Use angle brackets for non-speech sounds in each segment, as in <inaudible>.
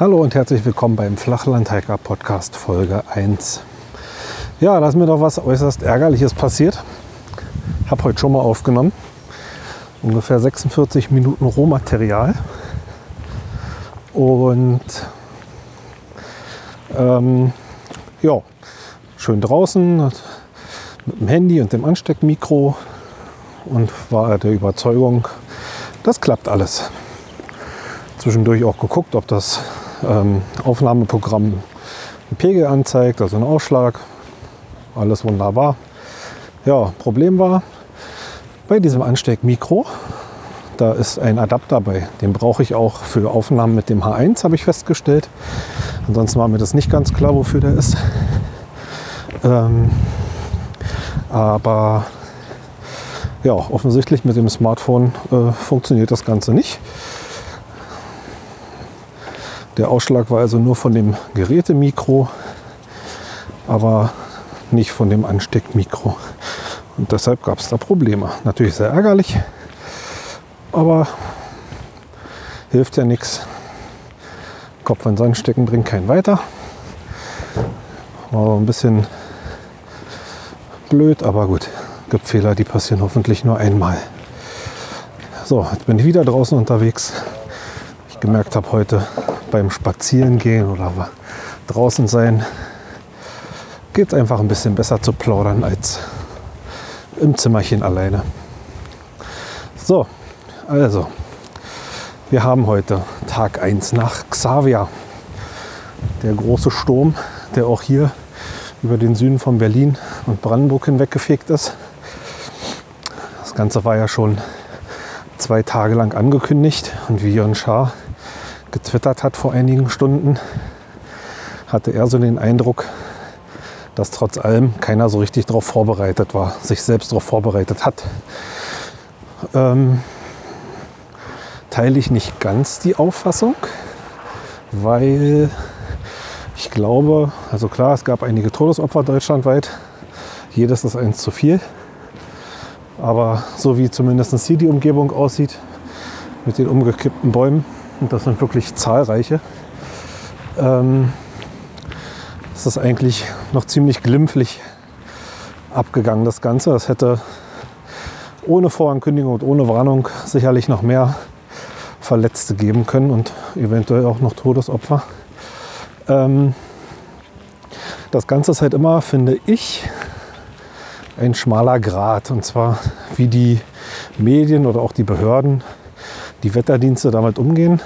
Hallo und herzlich willkommen beim Flachlandhiker Podcast Folge 1. Ja, da ist mir doch was äußerst Ärgerliches passiert. Hab heute schon mal aufgenommen. Ungefähr 46 Minuten Rohmaterial. Und ähm, ja, schön draußen mit dem Handy und dem Ansteckmikro und war der Überzeugung, das klappt alles. Zwischendurch auch geguckt, ob das ähm, Aufnahmeprogramm einen Pegel anzeigt, also einen Ausschlag. Alles wunderbar. Ja, Problem war bei diesem Ansteckmikro, da ist ein Adapter bei. Den brauche ich auch für Aufnahmen mit dem H1, habe ich festgestellt. Ansonsten war mir das nicht ganz klar, wofür der ist. Ähm, aber ja, offensichtlich mit dem Smartphone äh, funktioniert das Ganze nicht. Der Ausschlag war also nur von dem Gerätemikro, aber nicht von dem Ansteckmikro. Und deshalb gab es da Probleme. Natürlich sehr ärgerlich, aber hilft ja nichts. Kopf in Sand stecken bringt keinen weiter. War ein bisschen blöd, aber gut. Gibt Fehler, die passieren hoffentlich nur einmal. So, jetzt bin ich wieder draußen unterwegs. Ich gemerkt habe heute, beim Spazierengehen oder draußen sein geht es einfach ein bisschen besser zu plaudern als im Zimmerchen alleine. So, also, wir haben heute Tag 1 nach Xavia. Der große Sturm, der auch hier über den Süden von Berlin und Brandenburg hinweggefegt ist. Das Ganze war ja schon zwei Tage lang angekündigt und wie Jörn Schaar getwittert hat vor einigen Stunden, hatte er so den Eindruck, dass trotz allem keiner so richtig darauf vorbereitet war, sich selbst darauf vorbereitet hat. Ähm, teile ich nicht ganz die Auffassung, weil ich glaube, also klar, es gab einige Todesopfer deutschlandweit, jedes ist eins zu viel. Aber so wie zumindest hier die Umgebung aussieht, mit den umgekippten Bäumen, und das sind wirklich zahlreiche, ähm, ist das eigentlich noch ziemlich glimpflich abgegangen, das Ganze. Das hätte ohne Vorankündigung und ohne Warnung sicherlich noch mehr Verletzte geben können und eventuell auch noch Todesopfer. Ähm, das Ganze ist halt immer, finde ich, ein schmaler Grat. Und zwar wie die Medien oder auch die Behörden die Wetterdienste damit umgehen.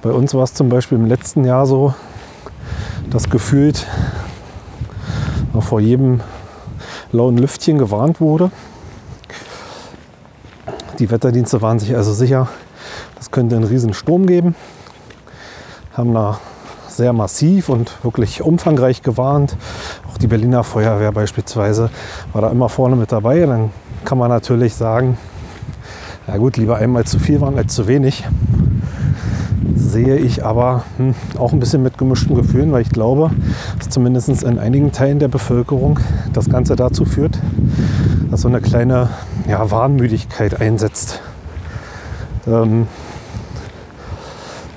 Bei uns war es zum Beispiel im letzten Jahr so, dass gefühlt noch vor jedem lauen Lüftchen gewarnt wurde. Die Wetterdienste waren sich also sicher, das könnte einen riesen Sturm geben, haben da sehr massiv und wirklich umfangreich gewarnt. Auch die Berliner Feuerwehr beispielsweise war da immer vorne mit dabei. Dann kann man natürlich sagen, ja gut, lieber einmal zu viel waren als zu wenig. Sehe ich aber hm, auch ein bisschen mit gemischten Gefühlen, weil ich glaube, dass zumindest in einigen Teilen der Bevölkerung das Ganze dazu führt, dass so eine kleine ja, Warnmüdigkeit einsetzt. Ähm,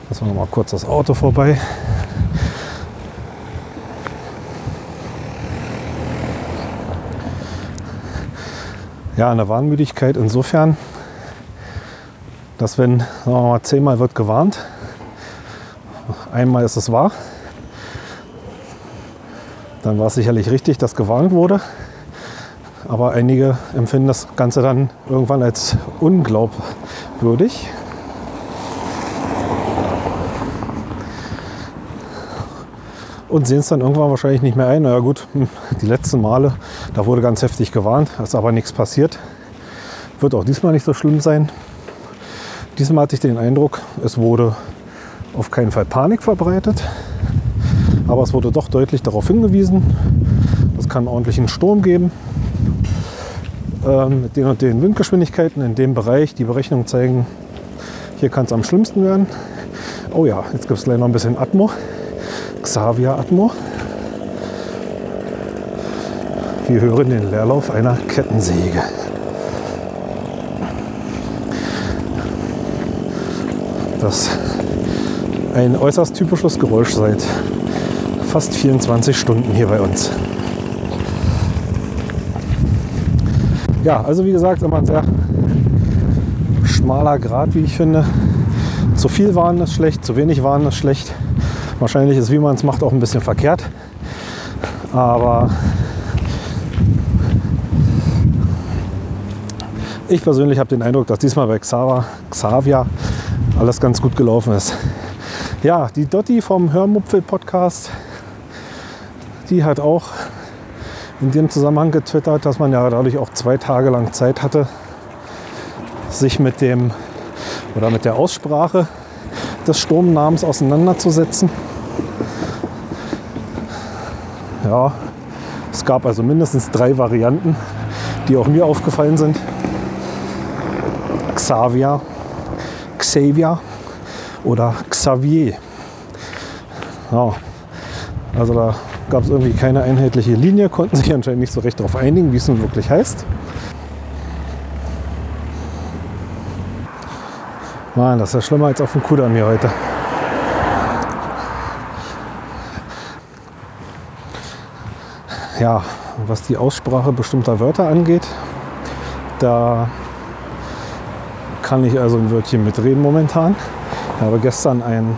lassen wir mal kurz das Auto vorbei. Ja, eine Warnmüdigkeit insofern, dass wenn, sagen wir mal, zehnmal wird gewarnt, einmal ist es wahr, dann war es sicherlich richtig, dass gewarnt wurde. Aber einige empfinden das Ganze dann irgendwann als unglaubwürdig. Und sehen es dann irgendwann wahrscheinlich nicht mehr ein. Na ja gut, hm, die letzten Male, da wurde ganz heftig gewarnt, ist aber nichts passiert. Wird auch diesmal nicht so schlimm sein. Diesmal hatte ich den Eindruck, es wurde auf keinen Fall Panik verbreitet, aber es wurde doch deutlich darauf hingewiesen, es kann ordentlichen Sturm geben. ähm, mit den und den Windgeschwindigkeiten in dem Bereich. Die Berechnungen zeigen, hier kann es am schlimmsten werden. Oh ja, jetzt gibt es gleich noch ein bisschen Atmo. Xavier Atmo. Wir hören den Leerlauf einer Kettensäge. Das ein äußerst typisches Geräusch seit fast 24 Stunden hier bei uns. Ja, also wie gesagt, immer ein sehr schmaler Grad, wie ich finde. Zu viel Waren ist schlecht, zu wenig Waren ist schlecht. Wahrscheinlich ist, wie man es macht, auch ein bisschen verkehrt. Aber ich persönlich habe den Eindruck, dass diesmal bei Xaver, Xavier alles ganz gut gelaufen ist. Ja, die Dotti vom Hörmupfel-Podcast, die hat auch in dem Zusammenhang getwittert, dass man ja dadurch auch zwei Tage lang Zeit hatte, sich mit dem oder mit der Aussprache des Sturmnamens auseinanderzusetzen. Ja, es gab also mindestens drei Varianten, die auch mir aufgefallen sind. Xavier, Xavier oder Xavier. Ja, also da gab es irgendwie keine einheitliche Linie, konnten sich anscheinend nicht so recht darauf einigen, wie es nun wirklich heißt. Mann, das ist ja schlimmer als auf dem Kudamm hier heute. Ja, was die Aussprache bestimmter Wörter angeht, da kann ich also ein Wörtchen mitreden momentan. Ich habe gestern einen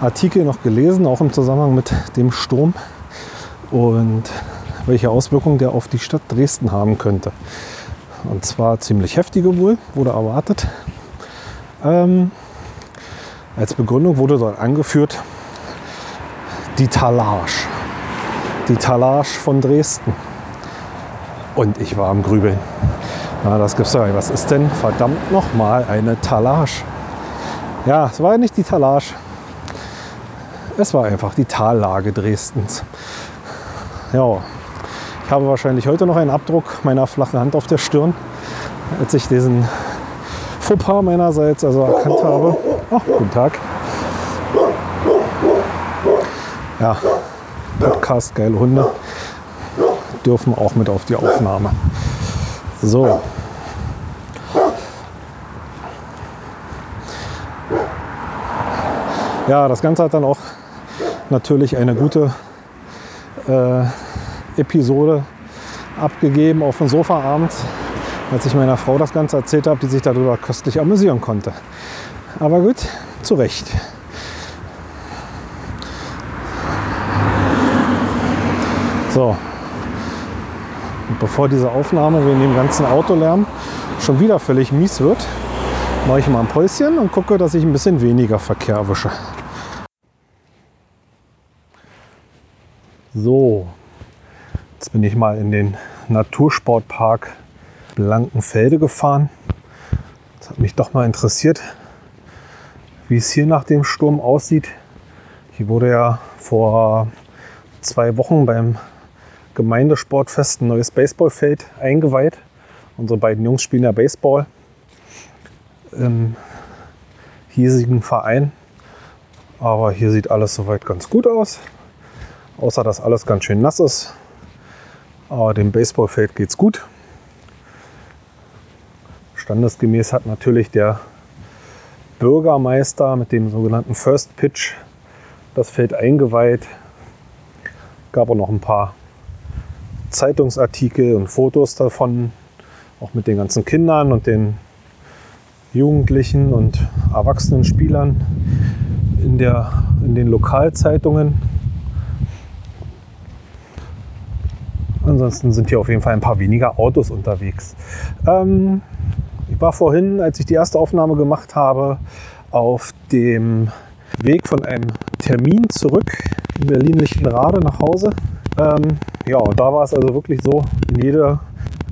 Artikel noch gelesen, auch im Zusammenhang mit dem Sturm und welche Auswirkungen der auf die Stadt Dresden haben könnte. Und zwar ziemlich heftige wohl, wurde erwartet. Ähm, als Begründung wurde dort angeführt die Talage. Die Talage von Dresden. Und ich war am Grübeln. Na, das gibt's ja. Was ist denn verdammt nochmal eine Talage? Ja, es war ja nicht die Talage. Es war einfach die Tallage Dresdens. Ja, ich habe wahrscheinlich heute noch einen Abdruck meiner flachen Hand auf der Stirn, als ich diesen Fauxpas meinerseits also erkannt habe. Oh, guten Tag. Ja, Podcast, geile Hunde dürfen auch mit auf die Aufnahme. So. Ja, das Ganze hat dann auch natürlich eine gute äh, Episode abgegeben auf dem Sofa abends, als ich meiner Frau das Ganze erzählt habe, die sich darüber köstlich amüsieren konnte. Aber gut, zu Recht. So, und bevor diese Aufnahme wegen dem ganzen Autolärm schon wieder völlig mies wird, mache ich mal ein Päuschen und gucke, dass ich ein bisschen weniger Verkehr erwische. So, jetzt bin ich mal in den Natursportpark Blankenfelde gefahren. Das hat mich doch mal interessiert, wie es hier nach dem Sturm aussieht. Hier wurde ja vor zwei Wochen beim Gemeindesportfest ein neues Baseballfeld eingeweiht. Unsere beiden Jungs spielen ja Baseball im hiesigen Verein. Aber hier sieht alles soweit ganz gut aus. Außer dass alles ganz schön nass ist. Aber dem Baseballfeld geht es gut. Standesgemäß hat natürlich der Bürgermeister mit dem sogenannten First Pitch das Feld eingeweiht. Gab auch noch ein paar Zeitungsartikel und Fotos davon, auch mit den ganzen Kindern und den Jugendlichen und erwachsenen Spielern in, der, in den Lokalzeitungen. Ansonsten sind hier auf jeden Fall ein paar weniger Autos unterwegs. Ähm, ich war vorhin, als ich die erste Aufnahme gemacht habe, auf dem Weg von einem Termin zurück in Berlin-Lichtenrade nach Hause. Ähm, ja, und da war es also wirklich so, in jeder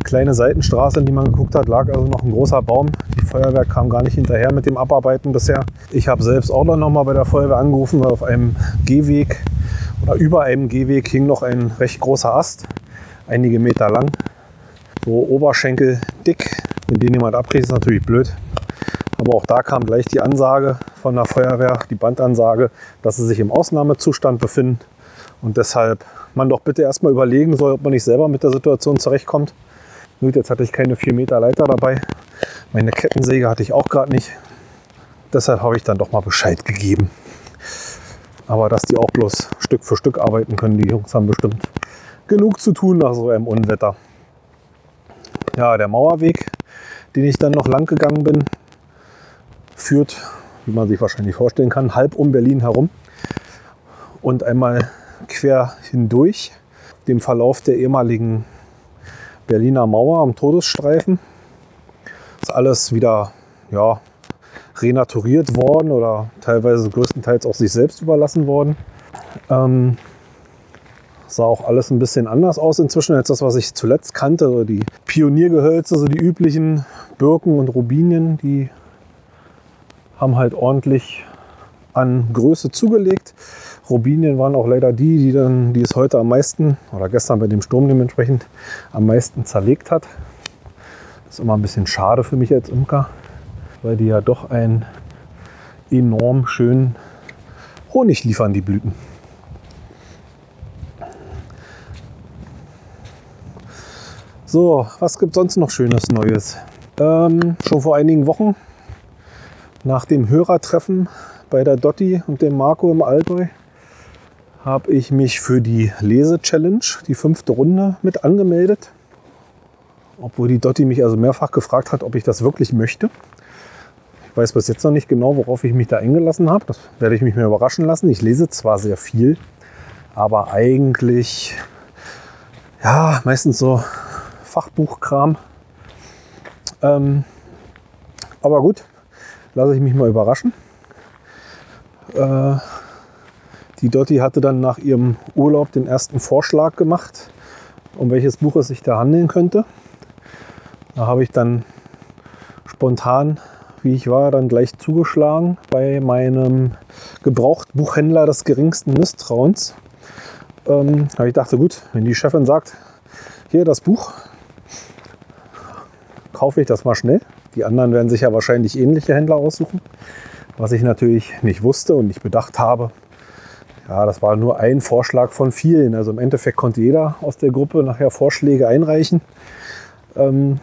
kleine Seitenstraße, in die man geguckt hat, lag also noch ein großer Baum. Die Feuerwehr kam gar nicht hinterher mit dem Abarbeiten bisher. Ich habe selbst auch noch mal bei der Feuerwehr angerufen, weil auf einem Gehweg oder über einem Gehweg hing noch ein recht großer Ast, einige Meter lang. so Oberschenkel dick. Wenn den jemand abkriegt, ist natürlich blöd. Aber auch da kam gleich die Ansage von der Feuerwehr, die Bandansage, dass sie sich im Ausnahmezustand befinden und deshalb man doch bitte erstmal überlegen soll, ob man nicht selber mit der Situation zurechtkommt. Gut, jetzt hatte ich keine 4 Meter Leiter dabei. Meine Kettensäge hatte ich auch gerade nicht. Deshalb habe ich dann doch mal Bescheid gegeben. Aber dass die auch bloß Stück für Stück arbeiten können, die Jungs haben bestimmt genug zu tun nach so einem Unwetter. Ja, der Mauerweg, den ich dann noch lang gegangen bin, führt, wie man sich wahrscheinlich vorstellen kann, halb um Berlin herum und einmal quer hindurch dem Verlauf der ehemaligen Berliner Mauer am Todesstreifen. Ist alles wieder ja, renaturiert worden oder teilweise größtenteils auch sich selbst überlassen worden. Ähm, sah auch alles ein bisschen anders aus inzwischen als das, was ich zuletzt kannte. Also die Pioniergehölze, so die üblichen Birken und Rubinien, die haben halt ordentlich an Größe zugelegt. Rubinien waren auch leider die, die, dann, die es heute am meisten oder gestern bei dem Sturm dementsprechend am meisten zerlegt hat. Das ist immer ein bisschen schade für mich als Imker weil die ja doch einen enorm schönen Honig liefern, die Blüten. So, was gibt sonst noch Schönes Neues? Ähm, schon vor einigen Wochen nach dem Hörertreffen bei der Dotti und dem Marco im Allgäu habe ich mich für die Lese-Challenge, die fünfte Runde, mit angemeldet. Obwohl die Dotti mich also mehrfach gefragt hat, ob ich das wirklich möchte. Ich weiß bis jetzt noch nicht genau, worauf ich mich da eingelassen habe. Das werde ich mich mehr überraschen lassen. Ich lese zwar sehr viel, aber eigentlich ja meistens so Fachbuchkram. Ähm, aber gut, lasse ich mich mal überraschen. Äh, die Dotti hatte dann nach ihrem Urlaub den ersten Vorschlag gemacht, um welches Buch es sich da handeln könnte. Da habe ich dann spontan wie ich war, dann gleich zugeschlagen bei meinem Gebrauchtbuchhändler des geringsten Misstrauens. Ähm, aber ich dachte, gut, wenn die Chefin sagt, hier das Buch, kaufe ich das mal schnell. Die anderen werden sich ja wahrscheinlich ähnliche Händler aussuchen. Was ich natürlich nicht wusste und nicht bedacht habe, ja, das war nur ein Vorschlag von vielen. Also im Endeffekt konnte jeder aus der Gruppe nachher Vorschläge einreichen. Ähm,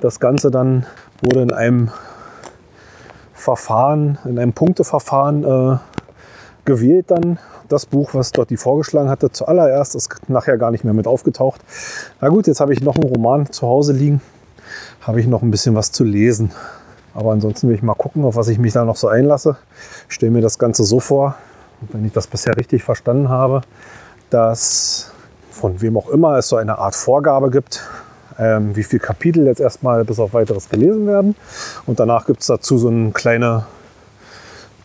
das Ganze dann wurde in einem Verfahren, in einem Punkteverfahren äh, gewählt dann. Das Buch, was dort die vorgeschlagen hatte, zuallererst ist nachher gar nicht mehr mit aufgetaucht. Na gut, jetzt habe ich noch einen Roman zu Hause liegen, habe ich noch ein bisschen was zu lesen. Aber ansonsten will ich mal gucken, auf was ich mich da noch so einlasse. Ich stelle mir das Ganze so vor, wenn ich das bisher richtig verstanden habe, dass von wem auch immer es so eine Art Vorgabe gibt, ähm, wie viele Kapitel jetzt erstmal bis auf weiteres gelesen werden. Und danach gibt es dazu so eine kleine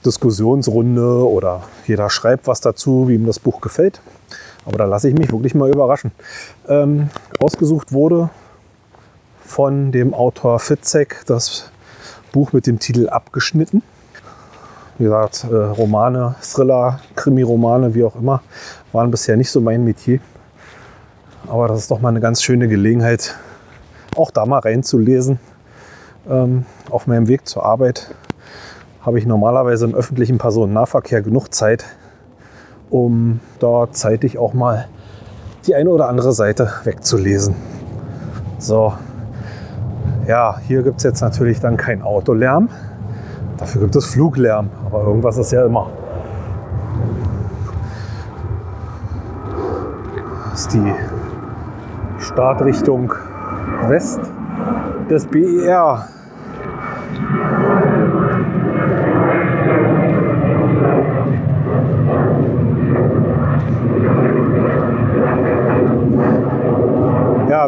Diskussionsrunde oder jeder schreibt was dazu, wie ihm das Buch gefällt. Aber da lasse ich mich wirklich mal überraschen. Ähm, ausgesucht wurde von dem Autor Fitzek das Buch mit dem Titel Abgeschnitten. Wie gesagt, äh, Romane, Thriller, Krimi-Romane, wie auch immer, waren bisher nicht so mein Metier. Aber das ist doch mal eine ganz schöne Gelegenheit, auch da mal reinzulesen. Ähm, auf meinem Weg zur Arbeit habe ich normalerweise im öffentlichen Personennahverkehr genug Zeit, um dort zeitig auch mal die eine oder andere Seite wegzulesen. So, ja, hier gibt es jetzt natürlich dann kein Autolärm. Dafür gibt es Fluglärm, aber irgendwas ist ja immer. Das ist die Startrichtung West des BER.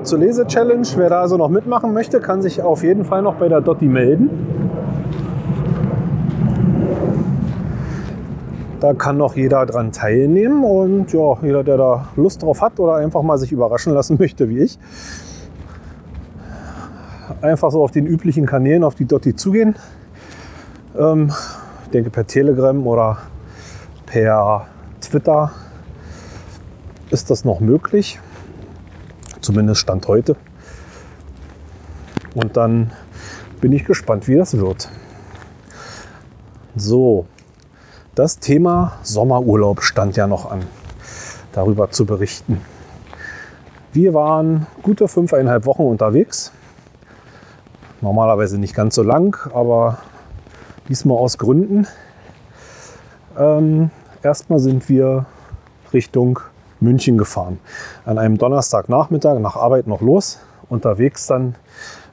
Zur Lese-Challenge, wer da also noch mitmachen möchte, kann sich auf jeden Fall noch bei der Dotti melden. Da kann noch jeder dran teilnehmen und ja, jeder, der da Lust drauf hat oder einfach mal sich überraschen lassen <laughs> möchte, wie ich, einfach so auf den üblichen Kanälen auf die Dotti zugehen. Ähm, ich denke per Telegram oder per Twitter ist das noch möglich. Zumindest Stand heute. Und dann bin ich gespannt, wie das wird. So, das Thema Sommerurlaub stand ja noch an, darüber zu berichten. Wir waren gute fünfeinhalb Wochen unterwegs. Normalerweise nicht ganz so lang, aber diesmal aus Gründen. Ähm, erstmal sind wir Richtung München gefahren. An einem Donnerstagnachmittag nach Arbeit noch los. Unterwegs dann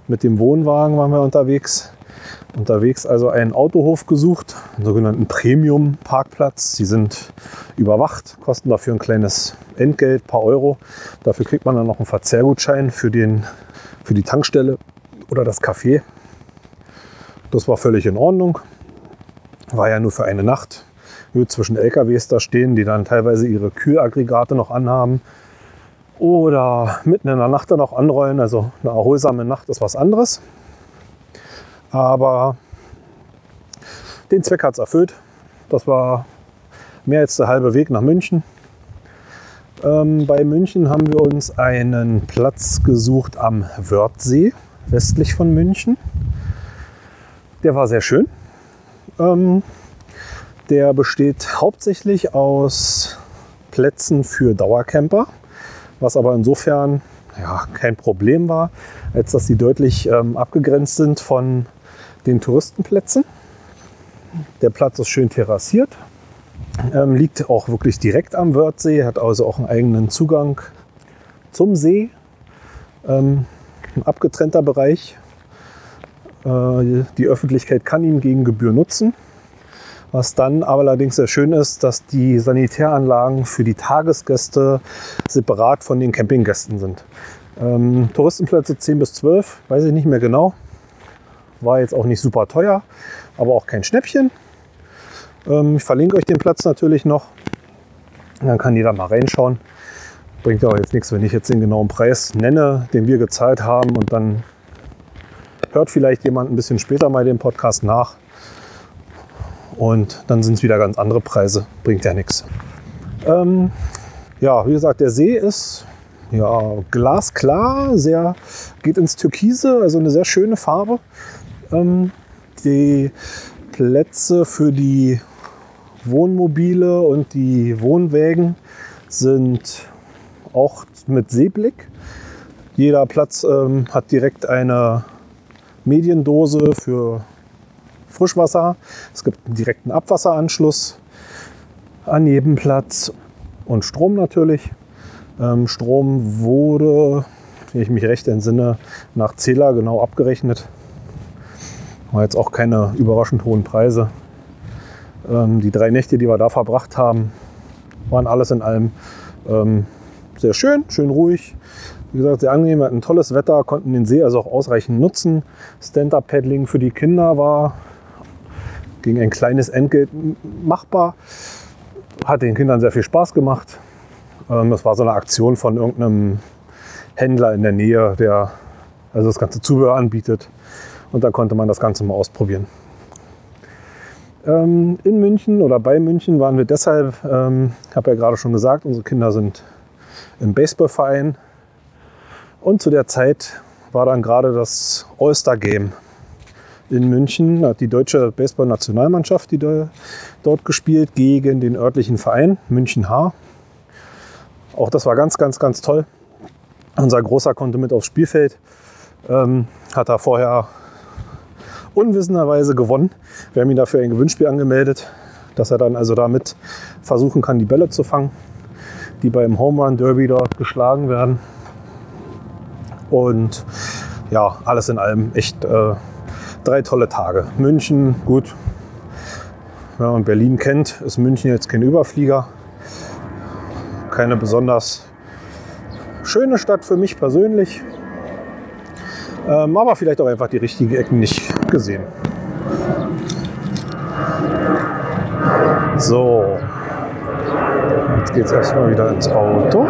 mit dem Wohnwagen waren wir unterwegs. Unterwegs also einen Autohof gesucht, einen sogenannten Premium-Parkplatz. Die sind überwacht, kosten dafür ein kleines Entgelt, paar Euro. Dafür kriegt man dann noch einen Verzehrgutschein für, den, für die Tankstelle oder das Café. Das war völlig in Ordnung. War ja nur für eine Nacht. Zwischen LKWs da stehen, die dann teilweise ihre Kühlaggregate noch anhaben. Oder mitten in der Nacht dann auch anrollen. Also eine erholsame Nacht ist was anderes. Aber den Zweck hat es erfüllt. Das war mehr als der halbe Weg nach München. Ähm, bei München haben wir uns einen Platz gesucht am Wörthsee, westlich von München. Der war sehr schön. Ähm, der besteht hauptsächlich aus Plätzen für Dauercamper, was aber insofern ja, kein Problem war, als dass sie deutlich ähm, abgegrenzt sind von den Touristenplätzen. Der Platz ist schön terrassiert, ähm, liegt auch wirklich direkt am Wörthsee, hat also auch einen eigenen Zugang zum See. Ähm, ein abgetrennter Bereich. Äh, die Öffentlichkeit kann ihn gegen Gebühr nutzen. Was dann aber allerdings sehr schön ist, dass die Sanitäranlagen für die Tagesgäste separat von den Campinggästen sind. Ähm, Touristenplätze 10 bis 12, weiß ich nicht mehr genau. War jetzt auch nicht super teuer, aber auch kein Schnäppchen. Ähm, ich verlinke euch den Platz natürlich noch. Dann kann jeder mal reinschauen. Bringt ja auch jetzt nichts, wenn ich jetzt den genauen Preis nenne, den wir gezahlt haben und dann hört vielleicht jemand ein bisschen später mal den Podcast nach. Und dann sind es wieder ganz andere Preise. Bringt ja nichts. Ähm, ja, wie gesagt, der See ist ja, glasklar, sehr, geht ins Türkise, also eine sehr schöne Farbe. Ähm, die Plätze für die Wohnmobile und die Wohnwägen sind auch mit Seeblick. Jeder Platz ähm, hat direkt eine Mediendose für Frischwasser. Es gibt einen direkten Abwasseranschluss an jedem Platz und Strom natürlich. Ähm, Strom wurde, wenn ich mich recht entsinne, nach Zähler genau abgerechnet. War jetzt auch keine überraschend hohen Preise. Ähm, die drei Nächte, die wir da verbracht haben, waren alles in allem ähm, sehr schön, schön ruhig. Wie gesagt, sehr angenehm, wir hatten tolles Wetter, konnten den See also auch ausreichend nutzen. Stand-Up-Paddling für die Kinder war gegen ein kleines Entgelt machbar. Hat den Kindern sehr viel Spaß gemacht. Ähm, das war so eine Aktion von irgendeinem Händler in der Nähe, der also das ganze Zubehör anbietet. Und dann konnte man das Ganze mal ausprobieren. Ähm, in München oder bei München waren wir deshalb, ähm, ich habe ja gerade schon gesagt, unsere Kinder sind im Baseballverein. Und zu der Zeit war dann gerade das All-Star Game in München. Hat die deutsche Baseball-Nationalmannschaft, die da, dort gespielt, gegen den örtlichen Verein München H. Auch das war ganz, ganz, ganz toll. Unser Großer konnte mit aufs Spielfeld. Ähm, hat er vorher unwissenderweise gewonnen. Wir haben ihn dafür ein Gewinnspiel angemeldet, dass er dann also damit versuchen kann, die Bälle zu fangen, die beim Home Run Derby dort geschlagen werden. Und ja, alles in allem echt äh, drei tolle Tage. München, gut. Wenn man Berlin kennt, ist München jetzt kein Überflieger. Keine besonders schöne Stadt für mich persönlich. Ähm, aber vielleicht auch einfach die richtigen Ecken nicht gesehen. So, jetzt geht es erstmal wieder ins Auto.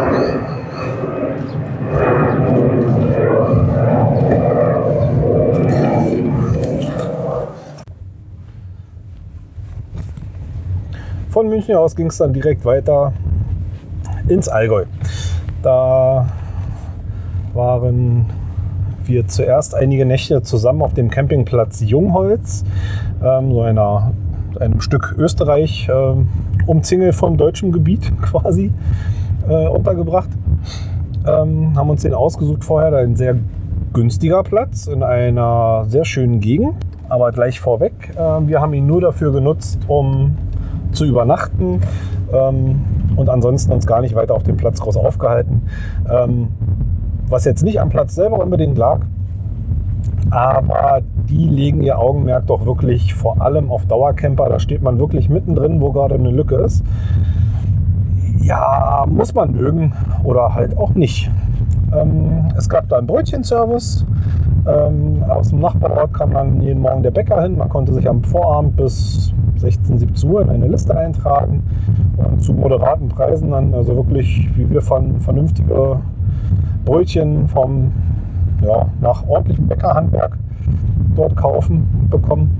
Von München aus ging es dann direkt weiter ins Allgäu. Da waren wir zuerst einige Nächte zusammen auf dem Campingplatz Jungholz, ähm, so einer, einem Stück Österreich, ähm, umzingelt vom deutschen Gebiet <laughs> quasi, äh, untergebracht. Ähm, haben uns den ausgesucht vorher, ein sehr günstiger Platz in einer sehr schönen Gegend. Aber gleich vorweg, äh, wir haben ihn nur dafür genutzt, um zu übernachten ähm, und ansonsten uns gar nicht weiter auf dem Platz groß aufgehalten. Ähm, was jetzt nicht am Platz selber unbedingt lag, aber die legen ihr Augenmerk doch wirklich vor allem auf Dauercamper. Da steht man wirklich mittendrin, wo gerade eine Lücke ist. Ja, muss man mögen oder halt auch nicht. Ähm, es gab da einen Brötchenservice. Ähm, aus dem Nachbarort kam dann jeden Morgen der Bäcker hin. Man konnte sich am Vorabend bis 16, 17 Uhr in eine Liste eintragen und zu moderaten Preisen dann, also wirklich, wie wir fanden, vernünftige Brötchen vom, ja, nach ordentlichem Bäckerhandwerk dort kaufen und bekommen.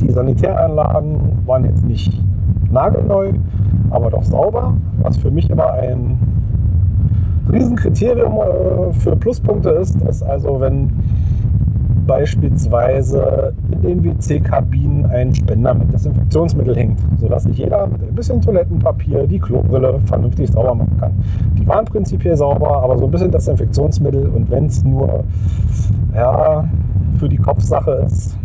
Die Sanitäranlagen waren jetzt nicht nagelneu, aber doch sauber, was für mich immer ein Riesenkriterium äh, für Pluspunkte ist, dass also wenn beispielsweise in den WC-Kabinen ein Spender mit Desinfektionsmittel hängt, sodass sich jeder mit ein bisschen Toilettenpapier die Klobrille vernünftig sauber machen kann. Die waren prinzipiell sauber, aber so ein bisschen Desinfektionsmittel und wenn es nur ja, für die Kopfsache ist,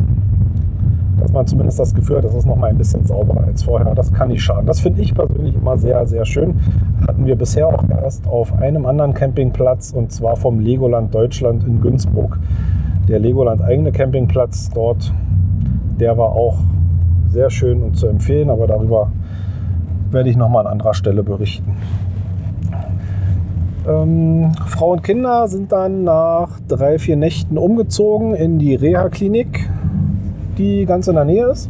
dass man zumindest das Gefühl hat, das ist noch mal ein bisschen sauberer als vorher. Das kann nicht schaden. Das finde ich persönlich immer sehr, sehr schön. Hatten wir bisher auch erst auf einem anderen Campingplatz und zwar vom Legoland Deutschland in Günzburg der Legoland eigene Campingplatz dort, der war auch sehr schön und zu empfehlen, aber darüber werde ich nochmal an anderer Stelle berichten. Ähm, Frau und Kinder sind dann nach drei, vier Nächten umgezogen in die Reha-Klinik, die ganz in der Nähe ist.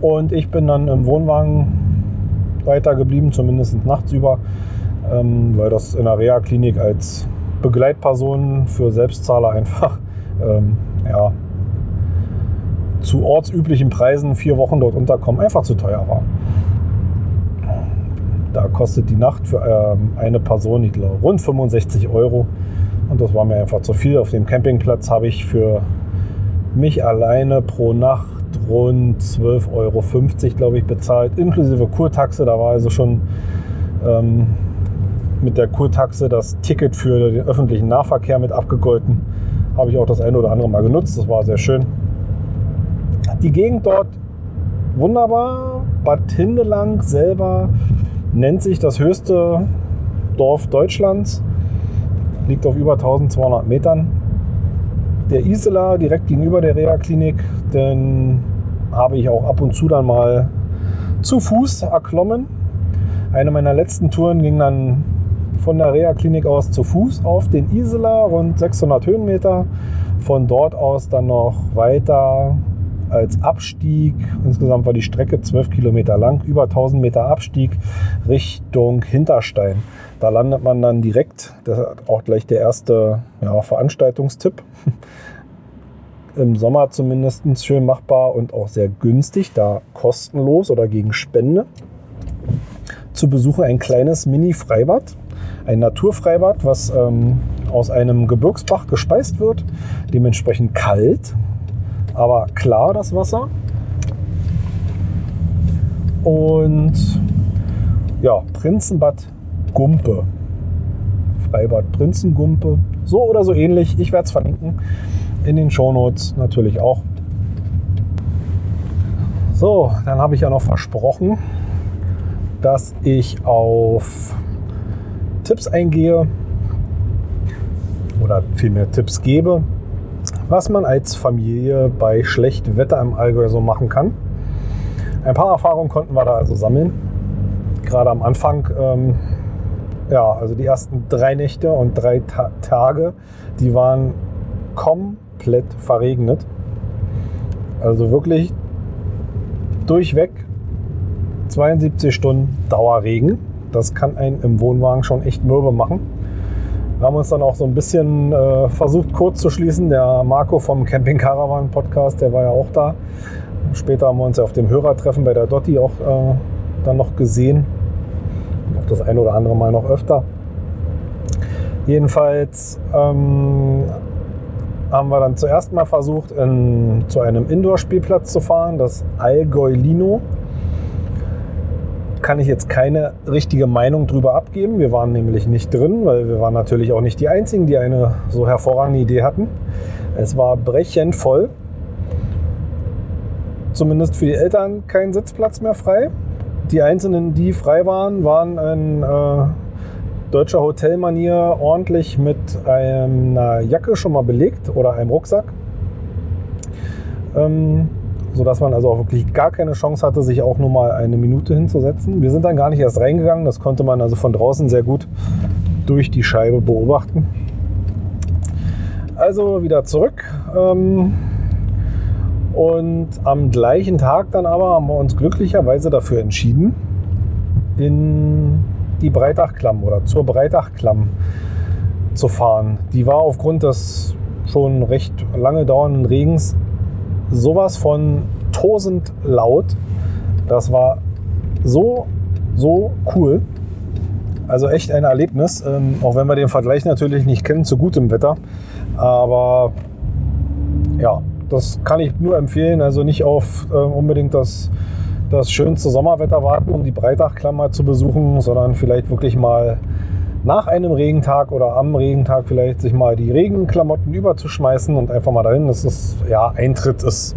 Und ich bin dann im Wohnwagen weitergeblieben, zumindest nachts über, ähm, weil das in der Reha-Klinik als Begleitpersonen für Selbstzahler einfach ähm, ja, zu ortsüblichen Preisen vier Wochen dort unterkommen, einfach zu teuer war. Da kostet die Nacht für ähm, eine Person, ich glaube, rund 65 Euro. Und das war mir einfach zu viel. Auf dem Campingplatz habe ich für mich alleine pro Nacht rund 12,50 Euro, glaube ich, bezahlt, inklusive Kurtaxe. Da war also schon ähm, mit der Kurtaxe das Ticket für den öffentlichen Nahverkehr mit abgegolten. Habe ich auch das eine oder andere Mal genutzt. Das war sehr schön. Die Gegend dort wunderbar. Bad Hindelang selber nennt sich das höchste Dorf Deutschlands. Liegt auf über 1200 Metern. Der Isela direkt gegenüber der Reha-Klinik, den habe ich auch ab und zu dann mal zu Fuß erklommen. Eine meiner letzten Touren ging dann von der Reha-Klinik aus zu Fuß auf den Isela, rund 600 Höhenmeter. Von dort aus dann noch weiter als Abstieg. Insgesamt war die Strecke 12 Kilometer lang, über 1000 Meter Abstieg Richtung Hinterstein. Da landet man dann direkt, das ist auch gleich der erste ja, Veranstaltungstipp. <laughs> Im Sommer zumindest schön machbar und auch sehr günstig, da kostenlos oder gegen Spende. Zu Besuche ein kleines Mini-Freibad ein Naturfreibad, was ähm, aus einem Gebirgsbach gespeist wird. Dementsprechend kalt, aber klar das Wasser. Und ja, Prinzenbad Gumpe. Freibad Prinzengumpe. So oder so ähnlich. Ich werde es verlinken. In den Shownotes natürlich auch. So, dann habe ich ja noch versprochen, dass ich auf Tipps eingehe oder vielmehr Tipps gebe, was man als Familie bei schlechtem Wetter im Allgäu so machen kann. Ein paar Erfahrungen konnten wir da also sammeln. Gerade am Anfang, ähm, ja, also die ersten drei Nächte und drei Ta Tage, die waren komplett verregnet. Also wirklich durchweg 72 Stunden Dauerregen. Das kann einen im Wohnwagen schon echt mürbe machen. Wir haben uns dann auch so ein bisschen äh, versucht kurz zu schließen. Der Marco vom Camping Caravan Podcast, der war ja auch da. Später haben wir uns ja auf dem Hörertreffen bei der Dotti auch äh, dann noch gesehen. Auch das ein oder andere Mal noch öfter. Jedenfalls ähm, haben wir dann zuerst mal versucht, in, zu einem Indoor-Spielplatz zu fahren, das Allgäu Lino. Kann ich jetzt keine richtige Meinung drüber abgeben. Wir waren nämlich nicht drin, weil wir waren natürlich auch nicht die Einzigen, die eine so hervorragende Idee hatten. Es war brechend voll. Zumindest für die Eltern kein Sitzplatz mehr frei. Die einzelnen, die frei waren, waren in äh, deutscher Hotelmanier ordentlich mit einer Jacke schon mal belegt oder einem Rucksack. Ähm, sodass man also auch wirklich gar keine Chance hatte, sich auch nur mal eine Minute hinzusetzen. Wir sind dann gar nicht erst reingegangen, das konnte man also von draußen sehr gut durch die Scheibe beobachten. Also wieder zurück. Ähm, und am gleichen Tag dann aber haben wir uns glücklicherweise dafür entschieden, in die Breitachklamm oder zur Breitachklamm zu fahren. Die war aufgrund des schon recht lange dauernden Regens sowas von tosend laut. Das war so, so cool. Also echt ein Erlebnis, ähm, auch wenn wir den Vergleich natürlich nicht kennen zu gutem Wetter. Aber ja, das kann ich nur empfehlen. Also nicht auf äh, unbedingt das, das schönste Sommerwetter warten, um die Breitachklammer zu besuchen, sondern vielleicht wirklich mal nach einem Regentag oder am Regentag vielleicht sich mal die Regenklamotten überzuschmeißen und einfach mal dahin. Das ist, ja, Eintritt ist,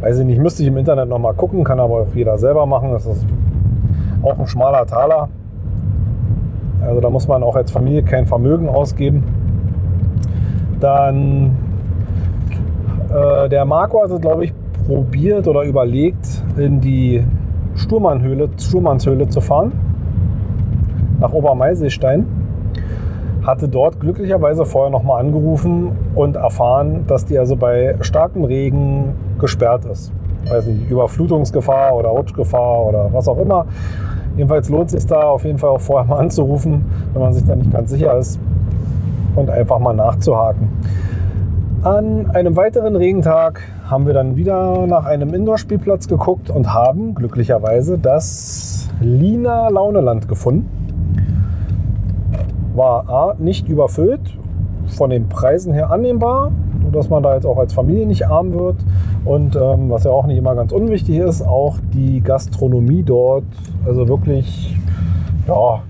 weiß ich nicht, müsste ich im Internet nochmal gucken, kann aber auch jeder selber machen. Das ist auch ein schmaler Taler. Also da muss man auch als Familie kein Vermögen ausgeben. Dann äh, der Marco hat es, glaube ich, probiert oder überlegt, in die Sturmannhöhle, Sturmannshöhle zu fahren, nach Obermeiselstein. Hatte dort glücklicherweise vorher nochmal angerufen und erfahren, dass die also bei starkem Regen gesperrt ist. Weiß nicht, Überflutungsgefahr oder Rutschgefahr oder was auch immer. Jedenfalls lohnt es sich da auf jeden Fall auch vorher mal anzurufen, wenn man sich da nicht ganz sicher ist und einfach mal nachzuhaken. An einem weiteren Regentag haben wir dann wieder nach einem Indoor-Spielplatz geguckt und haben glücklicherweise das Lina Launeland gefunden. War A, nicht überfüllt, von den Preisen her annehmbar, dass man da jetzt auch als Familie nicht arm wird. Und ähm, was ja auch nicht immer ganz unwichtig ist, auch die Gastronomie dort, also wirklich, ja,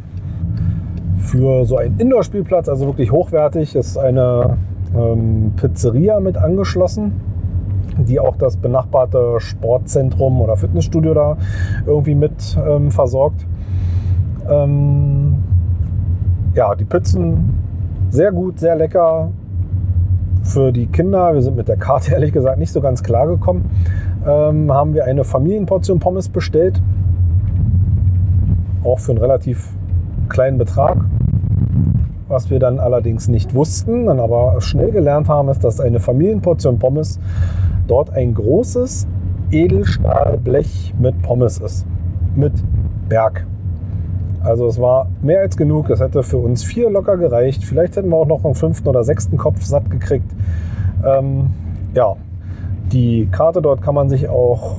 für so einen Indoor-Spielplatz, also wirklich hochwertig, ist eine ähm, Pizzeria mit angeschlossen, die auch das benachbarte Sportzentrum oder Fitnessstudio da irgendwie mit ähm, versorgt. Ähm, ja, die Pizzen sehr gut, sehr lecker. Für die Kinder, wir sind mit der Karte <laughs> ehrlich gesagt nicht so ganz klar gekommen, ähm, haben wir eine Familienportion Pommes bestellt. Auch für einen relativ kleinen Betrag. Was wir dann allerdings nicht wussten, dann aber schnell gelernt haben, ist, dass eine Familienportion Pommes dort ein großes Edelstahlblech mit Pommes ist. Mit Berg. Also es war mehr als genug. Es hätte für uns vier locker gereicht. Vielleicht hätten wir auch noch einen fünften oder sechsten Kopf satt gekriegt. Ähm, ja, die Karte dort kann man sich auch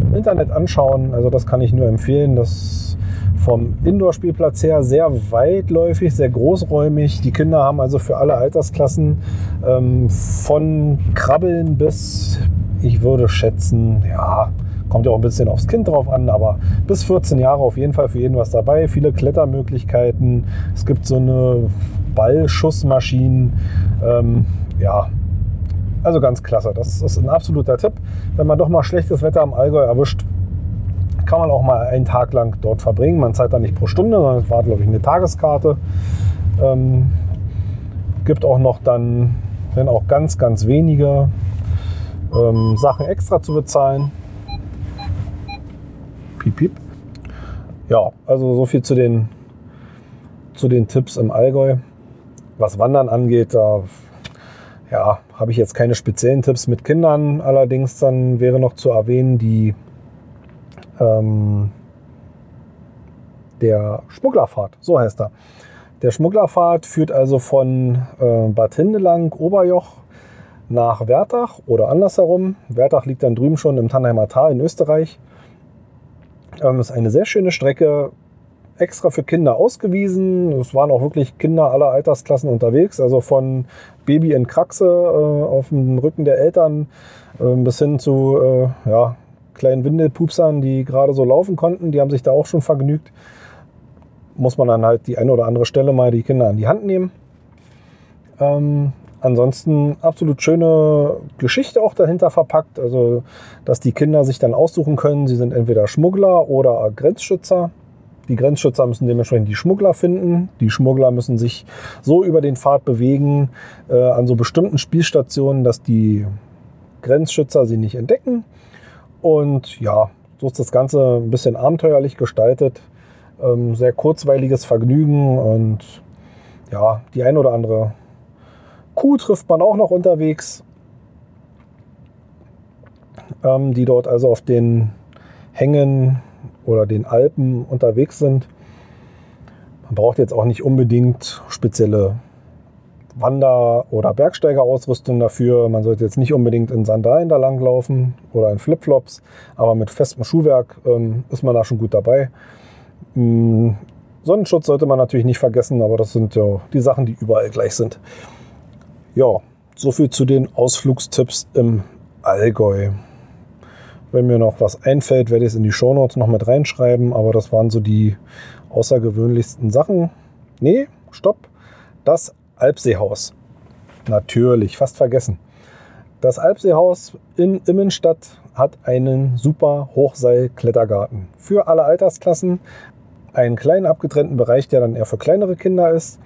im Internet anschauen. Also das kann ich nur empfehlen. Das vom Indoor-Spielplatz her sehr weitläufig, sehr großräumig. Die Kinder haben also für alle Altersklassen ähm, von Krabbeln bis, ich würde schätzen, ja, kommt ja auch ein bisschen aufs Kind drauf an, aber bis 14 Jahre auf jeden Fall für jeden was dabei. Viele Klettermöglichkeiten. Es gibt so eine Ballschussmaschinen. Ähm, ja, also ganz klasse. Das ist ein absoluter Tipp. Wenn man doch mal schlechtes Wetter am Allgäu erwischt, kann man auch mal einen Tag lang dort verbringen. Man zahlt dann nicht pro Stunde, sondern es war, glaube ich, eine Tageskarte. Ähm, gibt auch noch dann, wenn auch ganz, ganz wenige ähm, Sachen extra zu bezahlen. Piep, piep. Ja, also so viel zu den, zu den Tipps im Allgäu. Was Wandern angeht, da ja, habe ich jetzt keine speziellen Tipps mit Kindern. Allerdings dann wäre noch zu erwähnen die ähm, der Schmugglerpfad, so heißt er. Der Schmugglerpfad führt also von äh, Bad Hindelang, Oberjoch nach Wertach oder andersherum. Wertach liegt dann drüben schon im Tannheimer Tal in Österreich. Ähm, ist eine sehr schöne Strecke, extra für Kinder ausgewiesen. Es waren auch wirklich Kinder aller Altersklassen unterwegs, also von Baby in Kraxe äh, auf dem Rücken der Eltern äh, bis hin zu äh, ja, kleinen Windelpupsern, die gerade so laufen konnten. Die haben sich da auch schon vergnügt. Muss man dann halt die eine oder andere Stelle mal die Kinder an die Hand nehmen. Ähm, ansonsten absolut schöne Geschichte auch dahinter verpackt. Also, dass die Kinder sich dann aussuchen können, sie sind entweder Schmuggler oder Grenzschützer. Die Grenzschützer müssen dementsprechend die Schmuggler finden. Die Schmuggler müssen sich so über den Pfad bewegen äh, an so bestimmten Spielstationen, dass die Grenzschützer sie nicht entdecken. Und ja, so ist das Ganze ein bisschen abenteuerlich gestaltet. Ähm, sehr kurzweiliges Vergnügen und ja, die ein oder andere Kuh trifft man auch noch unterwegs, ähm, die dort also auf den Hängen oder den Alpen unterwegs sind. Man braucht jetzt auch nicht unbedingt spezielle Wander- oder Bergsteigerausrüstung dafür. Man sollte jetzt nicht unbedingt in Sandalen da langlaufen oder in Flipflops, aber mit festem Schuhwerk ähm, ist man da schon gut dabei. Ähm, Sonnenschutz sollte man natürlich nicht vergessen, aber das sind ja die Sachen, die überall gleich sind. Ja, soviel zu den Ausflugstipps im Allgäu. Wenn mir noch was einfällt, werde ich es in die Shownotes noch mit reinschreiben, aber das waren so die außergewöhnlichsten Sachen. Nee, stopp. Das Alpseehaus. Natürlich, fast vergessen. Das Alpseehaus in Immenstadt hat einen super Hochseilklettergarten für alle Altersklassen. Einen kleinen abgetrennten Bereich, der dann eher für kleinere Kinder ist.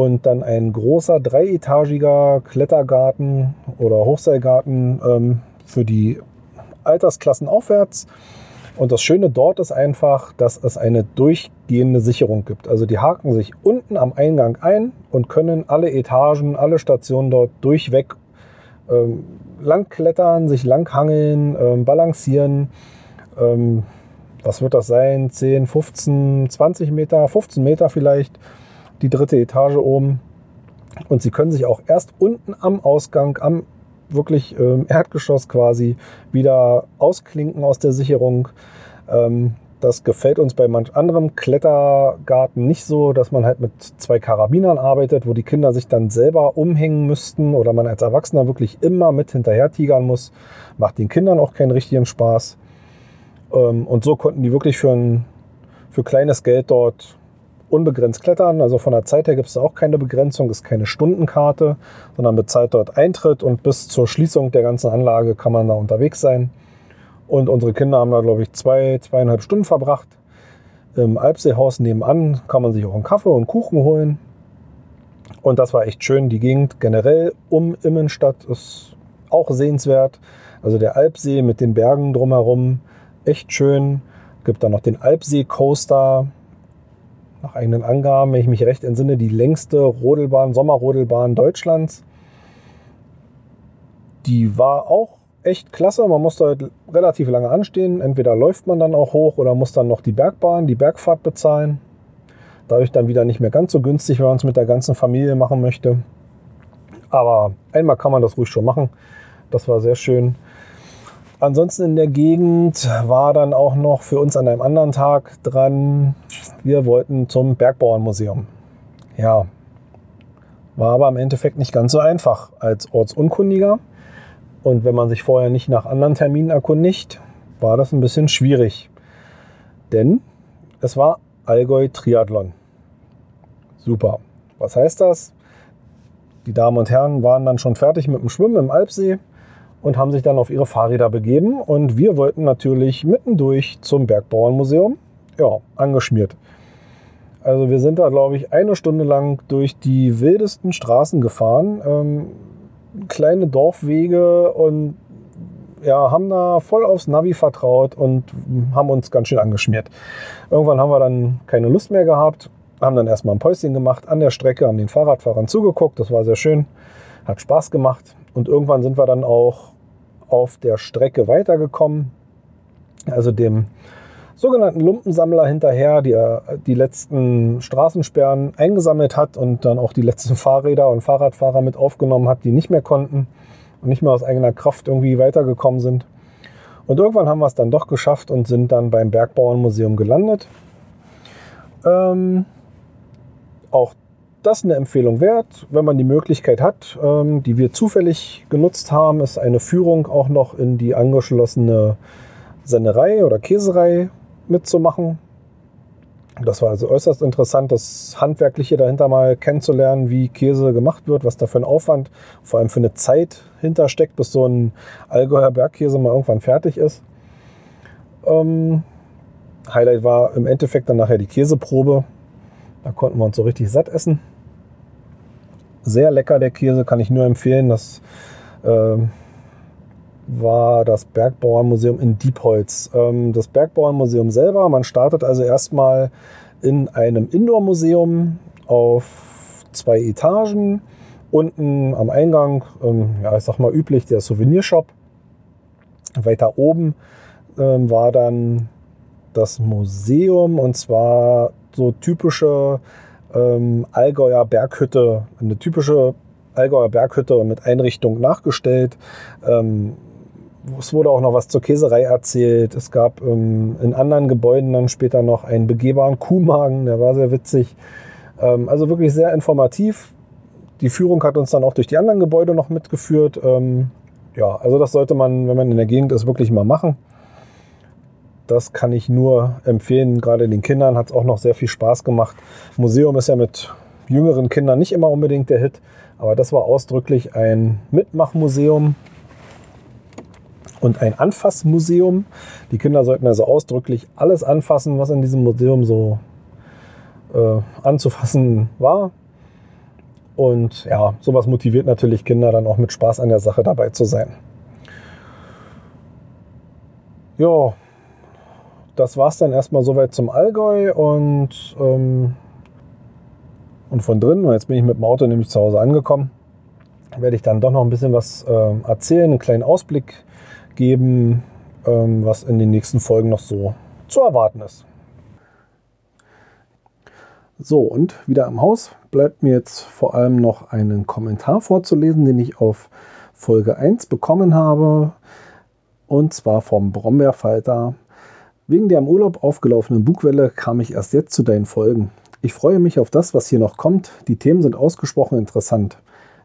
Und dann ein großer dreietagiger Klettergarten oder Hochseilgarten ähm, für die Altersklassen aufwärts. Und das Schöne dort ist einfach, dass es eine durchgehende Sicherung gibt. Also die haken sich unten am Eingang ein und können alle Etagen, alle Stationen dort durchweg ähm, langklettern, sich langhangeln, ähm, balancieren. Ähm, was wird das sein? 10, 15, 20 Meter, 15 Meter vielleicht. Die dritte Etage oben. Und sie können sich auch erst unten am Ausgang, am wirklich ähm, Erdgeschoss quasi wieder ausklinken aus der Sicherung. Ähm, das gefällt uns bei manch anderem Klettergarten nicht so, dass man halt mit zwei Karabinern arbeitet, wo die Kinder sich dann selber umhängen müssten oder man als Erwachsener wirklich immer mit hinterher tigern muss. Macht den Kindern auch keinen richtigen Spaß. Ähm, und so konnten die wirklich für, ein, für kleines Geld dort unbegrenzt klettern. Also von der Zeit her gibt es auch keine Begrenzung, ist keine Stundenkarte, sondern bezahlt dort Eintritt und bis zur Schließung der ganzen Anlage kann man da unterwegs sein. Und unsere Kinder haben da, glaube ich, zwei, zweieinhalb Stunden verbracht. Im Alpseehaus nebenan kann man sich auch einen Kaffee und Kuchen holen. Und das war echt schön. Die Gegend generell um Immenstadt ist auch sehenswert. Also der Alpsee mit den Bergen drumherum, echt schön. Gibt dann noch den Alpsee Coaster, nach eigenen Angaben, wenn ich mich recht entsinne, die längste Rodelbahn, Sommerrodelbahn Deutschlands. Die war auch echt klasse. Man musste halt relativ lange anstehen. Entweder läuft man dann auch hoch oder muss dann noch die Bergbahn, die Bergfahrt bezahlen. Dadurch dann wieder nicht mehr ganz so günstig, wenn man es mit der ganzen Familie machen möchte. Aber einmal kann man das ruhig schon machen. Das war sehr schön. Ansonsten in der Gegend war dann auch noch für uns an einem anderen Tag dran, wir wollten zum Bergbauernmuseum. Ja, war aber im Endeffekt nicht ganz so einfach als Ortsunkundiger. Und wenn man sich vorher nicht nach anderen Terminen erkundigt, war das ein bisschen schwierig. Denn es war Allgäu Triathlon. Super. Was heißt das? Die Damen und Herren waren dann schon fertig mit dem Schwimmen im Alpsee und haben sich dann auf ihre Fahrräder begeben. Und wir wollten natürlich mittendurch zum Bergbauernmuseum. Ja, angeschmiert. Also wir sind da, glaube ich, eine Stunde lang durch die wildesten Straßen gefahren. Ähm, kleine Dorfwege und ja, haben da voll aufs Navi vertraut und haben uns ganz schön angeschmiert. Irgendwann haben wir dann keine Lust mehr gehabt, haben dann erstmal ein Päuschen gemacht an der Strecke, haben den Fahrradfahrern zugeguckt, das war sehr schön, hat Spaß gemacht. Und irgendwann sind wir dann auch auf der Strecke weitergekommen, also dem sogenannten Lumpensammler hinterher, der die letzten Straßensperren eingesammelt hat und dann auch die letzten Fahrräder und Fahrradfahrer mit aufgenommen hat, die nicht mehr konnten und nicht mehr aus eigener Kraft irgendwie weitergekommen sind. Und irgendwann haben wir es dann doch geschafft und sind dann beim Bergbauernmuseum gelandet. Ähm, auch das eine Empfehlung wert, wenn man die Möglichkeit hat, ähm, die wir zufällig genutzt haben, ist eine Führung auch noch in die angeschlossene Sennerei oder Käserei mitzumachen. Das war also äußerst interessant, das Handwerkliche dahinter mal kennenzulernen, wie Käse gemacht wird, was da für ein Aufwand, vor allem für eine Zeit hintersteckt, bis so ein Allgäuer Bergkäse mal irgendwann fertig ist. Ähm, Highlight war im Endeffekt dann nachher die Käseprobe. Da konnten wir uns so richtig satt essen. Sehr lecker der Käse, kann ich nur empfehlen. Das äh, war das Bergbauernmuseum in Diepholz. Ähm, das Bergbauernmuseum selber, man startet also erstmal in einem Indoor-Museum auf zwei Etagen. Unten am Eingang, ähm, ja, ich sag mal üblich, der Souvenirshop. Weiter oben ähm, war dann das Museum und zwar so typische ähm, Allgäuer Berghütte, eine typische Allgäuer Berghütte mit Einrichtung nachgestellt. Ähm, es wurde auch noch was zur Käserei erzählt. Es gab ähm, in anderen Gebäuden dann später noch einen begehbaren Kuhmagen, der war sehr witzig. Ähm, also wirklich sehr informativ. Die Führung hat uns dann auch durch die anderen Gebäude noch mitgeführt. Ähm, ja, also das sollte man, wenn man in der Gegend ist, wirklich mal machen. Das kann ich nur empfehlen. Gerade den Kindern hat es auch noch sehr viel Spaß gemacht. Museum ist ja mit jüngeren Kindern nicht immer unbedingt der Hit, aber das war ausdrücklich ein Mitmachmuseum und ein Anfassmuseum. Die Kinder sollten also ausdrücklich alles anfassen, was in diesem Museum so äh, anzufassen war. Und ja, sowas motiviert natürlich Kinder dann auch mit Spaß an der Sache dabei zu sein. Ja, das war es dann erstmal soweit zum Allgäu und, ähm, und von drinnen, und jetzt bin ich mit dem Auto nämlich zu Hause angekommen, werde ich dann doch noch ein bisschen was äh, erzählen, einen kleinen Ausblick geben, ähm, was in den nächsten Folgen noch so zu erwarten ist. So, und wieder im Haus bleibt mir jetzt vor allem noch einen Kommentar vorzulesen, den ich auf Folge 1 bekommen habe. Und zwar vom Brombeerfalter. Wegen der im Urlaub aufgelaufenen Bugwelle kam ich erst jetzt zu deinen Folgen. Ich freue mich auf das, was hier noch kommt. Die Themen sind ausgesprochen interessant.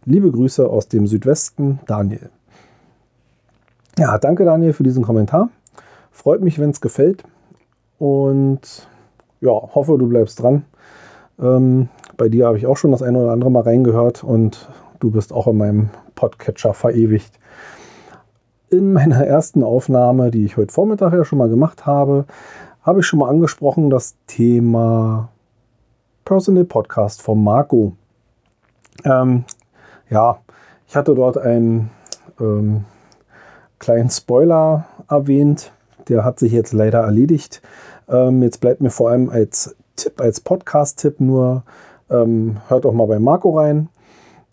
Liebe Grüße aus dem Südwesten, Daniel. Ja, danke Daniel für diesen Kommentar. Freut mich, wenn es gefällt. Und ja, hoffe, du bleibst dran. Ähm, bei dir habe ich auch schon das eine oder andere mal reingehört und du bist auch in meinem Podcatcher verewigt in meiner ersten Aufnahme, die ich heute Vormittag ja schon mal gemacht habe, habe ich schon mal angesprochen das Thema Personal Podcast von Marco. Ähm, ja, ich hatte dort einen ähm, kleinen Spoiler erwähnt. Der hat sich jetzt leider erledigt. Ähm, jetzt bleibt mir vor allem als Tipp, als Podcast-Tipp nur, ähm, hört doch mal bei Marco rein.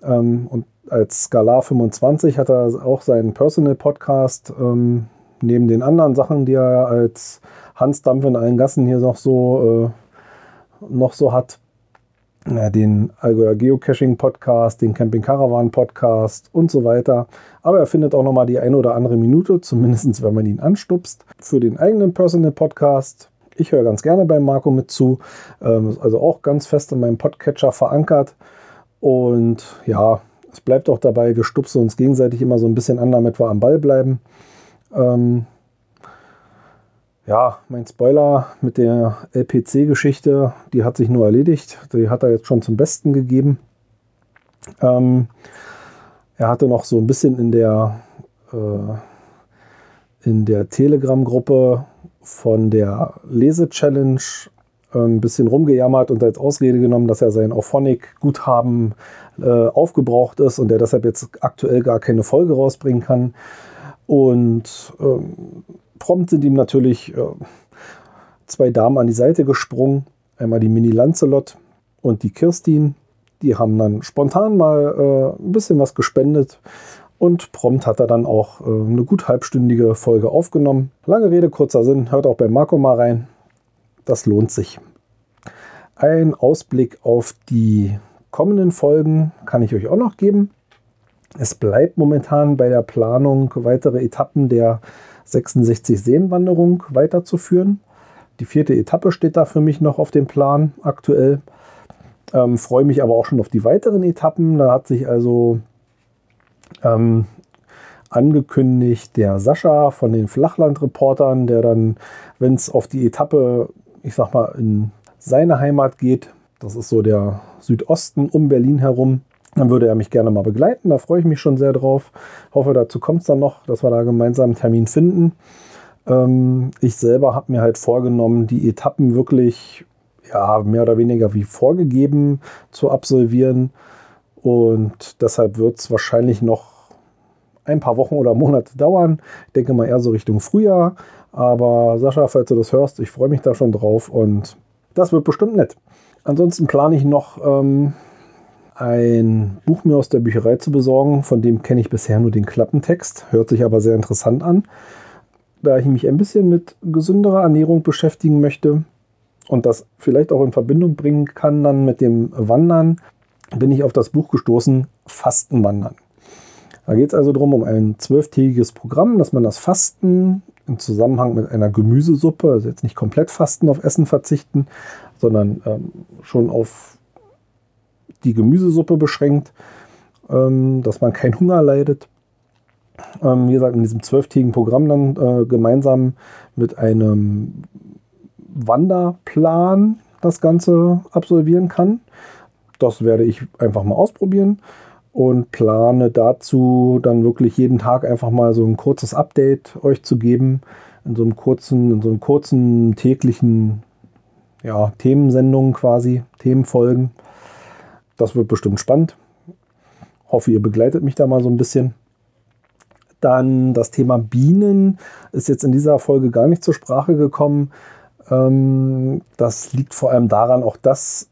Ähm, und als Skalar 25 hat er auch seinen Personal Podcast. Ähm, neben den anderen Sachen, die er als Hans Dampf in allen Gassen hier noch so, äh, noch so hat. Ja, den Allgäuer Geocaching Podcast, den Camping Caravan Podcast und so weiter. Aber er findet auch noch mal die eine oder andere Minute, zumindest wenn man ihn anstupst, für den eigenen Personal Podcast. Ich höre ganz gerne bei Marco mit zu, ähm, also auch ganz fest in meinem Podcatcher verankert. Und ja, es bleibt auch dabei, wir stupsen uns gegenseitig immer so ein bisschen an, damit wir am Ball bleiben. Ähm, ja, mein Spoiler mit der LPC-Geschichte, die hat sich nur erledigt. Die hat er jetzt schon zum Besten gegeben. Ähm, er hatte noch so ein bisschen in der, äh, in der Telegram-Gruppe von der Lese-Challenge ein bisschen rumgejammert und als Ausrede genommen, dass er sein Auphonic-Guthaben äh, aufgebraucht ist und der deshalb jetzt aktuell gar keine Folge rausbringen kann. Und ähm, prompt sind ihm natürlich äh, zwei Damen an die Seite gesprungen. Einmal die Mini Lancelot und die Kirstin. Die haben dann spontan mal äh, ein bisschen was gespendet. Und prompt hat er dann auch äh, eine gut halbstündige Folge aufgenommen. Lange Rede, kurzer Sinn. Hört auch bei Marco mal rein. Das lohnt sich. Ein Ausblick auf die kommenden Folgen kann ich euch auch noch geben. Es bleibt momentan bei der Planung, weitere Etappen der 66 Seenwanderung weiterzuführen. die vierte Etappe steht da für mich noch auf dem Plan aktuell. Ähm, Freue mich aber auch schon auf die weiteren Etappen. Da hat sich also ähm, angekündigt der Sascha von den Flachlandreportern, der dann, wenn es auf die Etappe, ich sag mal, in seine Heimat geht, das ist so der Südosten um Berlin herum, dann würde er mich gerne mal begleiten. Da freue ich mich schon sehr drauf. Hoffe, dazu kommt es dann noch, dass wir da gemeinsam einen Termin finden. Ähm, ich selber habe mir halt vorgenommen, die Etappen wirklich ja, mehr oder weniger wie vorgegeben zu absolvieren. Und deshalb wird es wahrscheinlich noch ein paar Wochen oder Monate dauern. Ich denke mal eher so Richtung Frühjahr. Aber Sascha, falls du das hörst, ich freue mich da schon drauf und das wird bestimmt nett. Ansonsten plane ich noch ähm, ein Buch mir aus der Bücherei zu besorgen. Von dem kenne ich bisher nur den Klappentext. Hört sich aber sehr interessant an. Da ich mich ein bisschen mit gesünderer Ernährung beschäftigen möchte und das vielleicht auch in Verbindung bringen kann dann mit dem Wandern, bin ich auf das Buch gestoßen, Fastenwandern. Da geht es also darum, um ein zwölftägiges Programm, dass man das Fasten im Zusammenhang mit einer Gemüsesuppe, also jetzt nicht komplett Fasten auf Essen verzichten, sondern ähm, schon auf die Gemüsesuppe beschränkt, ähm, dass man keinen Hunger leidet. Ähm, wie gesagt, in diesem zwölftägigen Programm dann äh, gemeinsam mit einem Wanderplan das Ganze absolvieren kann. Das werde ich einfach mal ausprobieren und plane dazu dann wirklich jeden Tag einfach mal so ein kurzes Update euch zu geben in so einem kurzen, in so einem kurzen täglichen ja, Themensendungen quasi, Themenfolgen. Das wird bestimmt spannend. Hoffe, ihr begleitet mich da mal so ein bisschen. Dann das Thema Bienen ist jetzt in dieser Folge gar nicht zur Sprache gekommen. Ähm, das liegt vor allem daran, auch das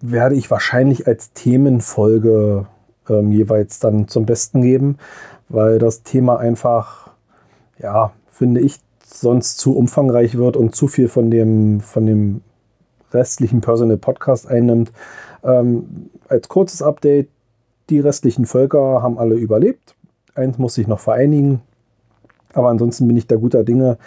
werde ich wahrscheinlich als Themenfolge ähm, jeweils dann zum Besten geben, weil das Thema einfach, ja, finde ich, sonst zu umfangreich wird und zu viel von dem, von dem restlichen Personal Podcast einnimmt. Ähm, als kurzes Update, die restlichen Völker haben alle überlebt. Eins muss sich noch vereinigen. Aber ansonsten bin ich da guter Dinge,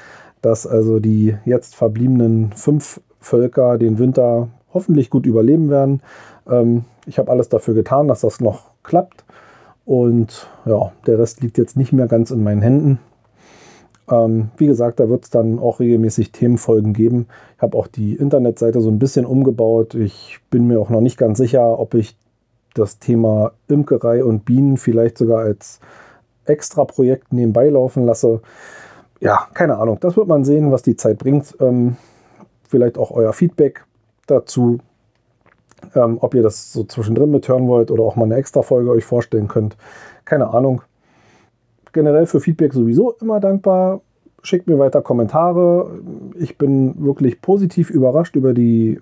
dass also die jetzt verbliebenen fünf Völker den Winter hoffentlich gut überleben werden. Ähm, ich habe alles dafür getan, dass das noch klappt. Und ja, der Rest liegt jetzt nicht mehr ganz in meinen Händen. Ähm, wie gesagt, da wird es dann auch regelmäßig Themenfolgen geben. Ich habe auch die Internetseite so ein bisschen umgebaut. Ich bin mir auch noch nicht ganz sicher, ob ich das Thema Imkerei und Bienen vielleicht sogar als extra Projekt nebenbei laufen lasse. Ja, keine Ahnung. Das wird man sehen, was die Zeit bringt. Ähm, vielleicht auch euer Feedback dazu, ähm, ob ihr das so zwischendrin mithören wollt oder auch mal eine extra Folge euch vorstellen könnt. Keine Ahnung generell für Feedback sowieso immer dankbar. Schickt mir weiter Kommentare. Ich bin wirklich positiv überrascht über die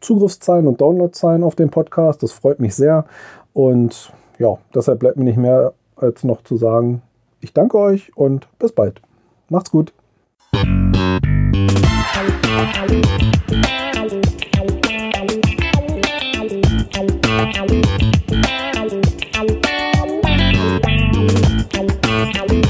Zugriffszahlen und Downloadzahlen auf dem Podcast. Das freut mich sehr. Und ja, deshalb bleibt mir nicht mehr als noch zu sagen, ich danke euch und bis bald. Macht's gut. Thank you.